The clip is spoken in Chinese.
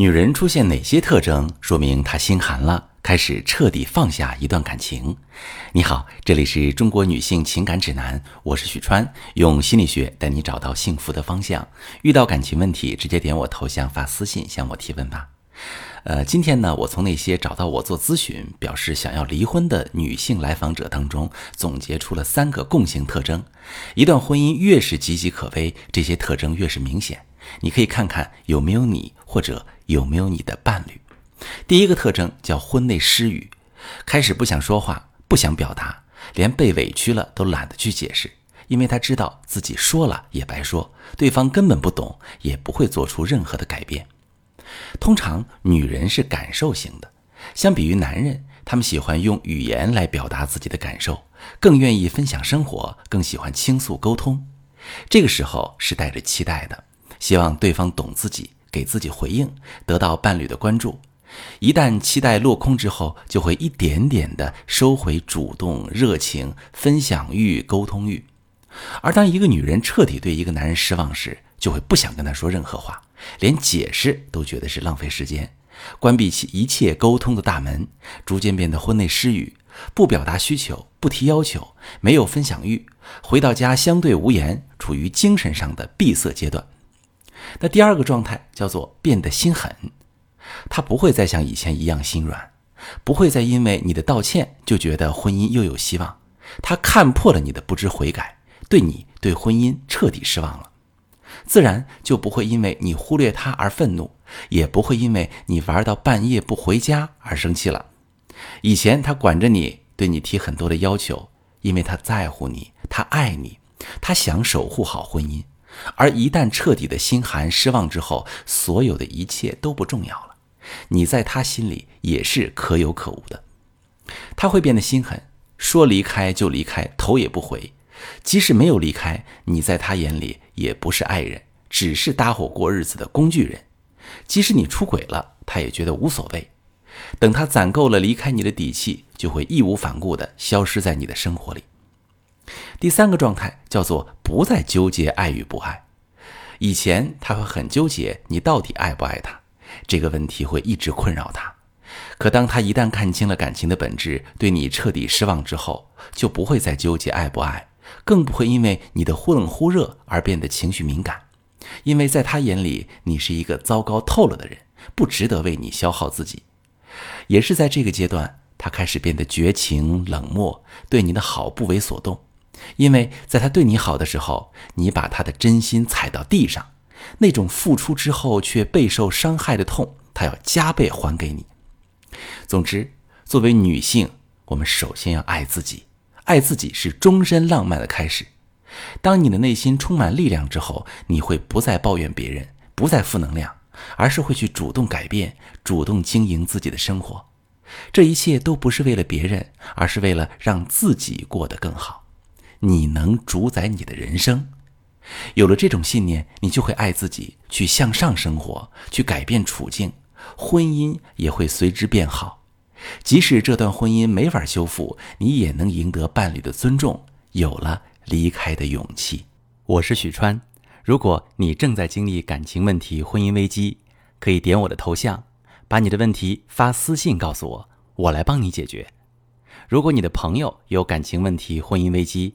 女人出现哪些特征，说明她心寒了，开始彻底放下一段感情？你好，这里是中国女性情感指南，我是许川，用心理学带你找到幸福的方向。遇到感情问题，直接点我头像发私信向我提问吧。呃，今天呢，我从那些找到我做咨询、表示想要离婚的女性来访者当中，总结出了三个共性特征。一段婚姻越是岌岌可危，这些特征越是明显。你可以看看有没有你，或者。有没有你的伴侣？第一个特征叫婚内失语，开始不想说话，不想表达，连被委屈了都懒得去解释，因为他知道自己说了也白说，对方根本不懂，也不会做出任何的改变。通常女人是感受型的，相比于男人，他们喜欢用语言来表达自己的感受，更愿意分享生活，更喜欢倾诉沟通。这个时候是带着期待的，希望对方懂自己。给自己回应，得到伴侣的关注。一旦期待落空之后，就会一点点的收回主动、热情、分享欲、沟通欲。而当一个女人彻底对一个男人失望时，就会不想跟他说任何话，连解释都觉得是浪费时间，关闭起一切沟通的大门，逐渐变得婚内失语，不表达需求，不提要求，没有分享欲，回到家相对无言，处于精神上的闭塞阶段。那第二个状态叫做变得心狠，他不会再像以前一样心软，不会再因为你的道歉就觉得婚姻又有希望。他看破了你的不知悔改，对你对婚姻彻底失望了，自然就不会因为你忽略他而愤怒，也不会因为你玩到半夜不回家而生气了。以前他管着你，对你提很多的要求，因为他在乎你，他爱你，他想守护好婚姻。而一旦彻底的心寒失望之后，所有的一切都不重要了。你在他心里也是可有可无的。他会变得心狠，说离开就离开，头也不回。即使没有离开，你在他眼里也不是爱人，只是搭伙过日子的工具人。即使你出轨了，他也觉得无所谓。等他攒够了离开你的底气，就会义无反顾地消失在你的生活里。第三个状态叫做不再纠结爱与不爱。以前他会很纠结你到底爱不爱他，这个问题会一直困扰他。可当他一旦看清了感情的本质，对你彻底失望之后，就不会再纠结爱不爱，更不会因为你的忽冷忽热而变得情绪敏感。因为在他眼里，你是一个糟糕透了的人，不值得为你消耗自己。也是在这个阶段，他开始变得绝情冷漠，对你的好不为所动。因为在他对你好的时候，你把他的真心踩到地上，那种付出之后却备受伤害的痛，他要加倍还给你。总之，作为女性，我们首先要爱自己，爱自己是终身浪漫的开始。当你的内心充满力量之后，你会不再抱怨别人，不再负能量，而是会去主动改变，主动经营自己的生活。这一切都不是为了别人，而是为了让自己过得更好。你能主宰你的人生，有了这种信念，你就会爱自己，去向上生活，去改变处境，婚姻也会随之变好。即使这段婚姻没法修复，你也能赢得伴侣的尊重，有了离开的勇气。我是许川，如果你正在经历感情问题、婚姻危机，可以点我的头像，把你的问题发私信告诉我，我来帮你解决。如果你的朋友有感情问题、婚姻危机，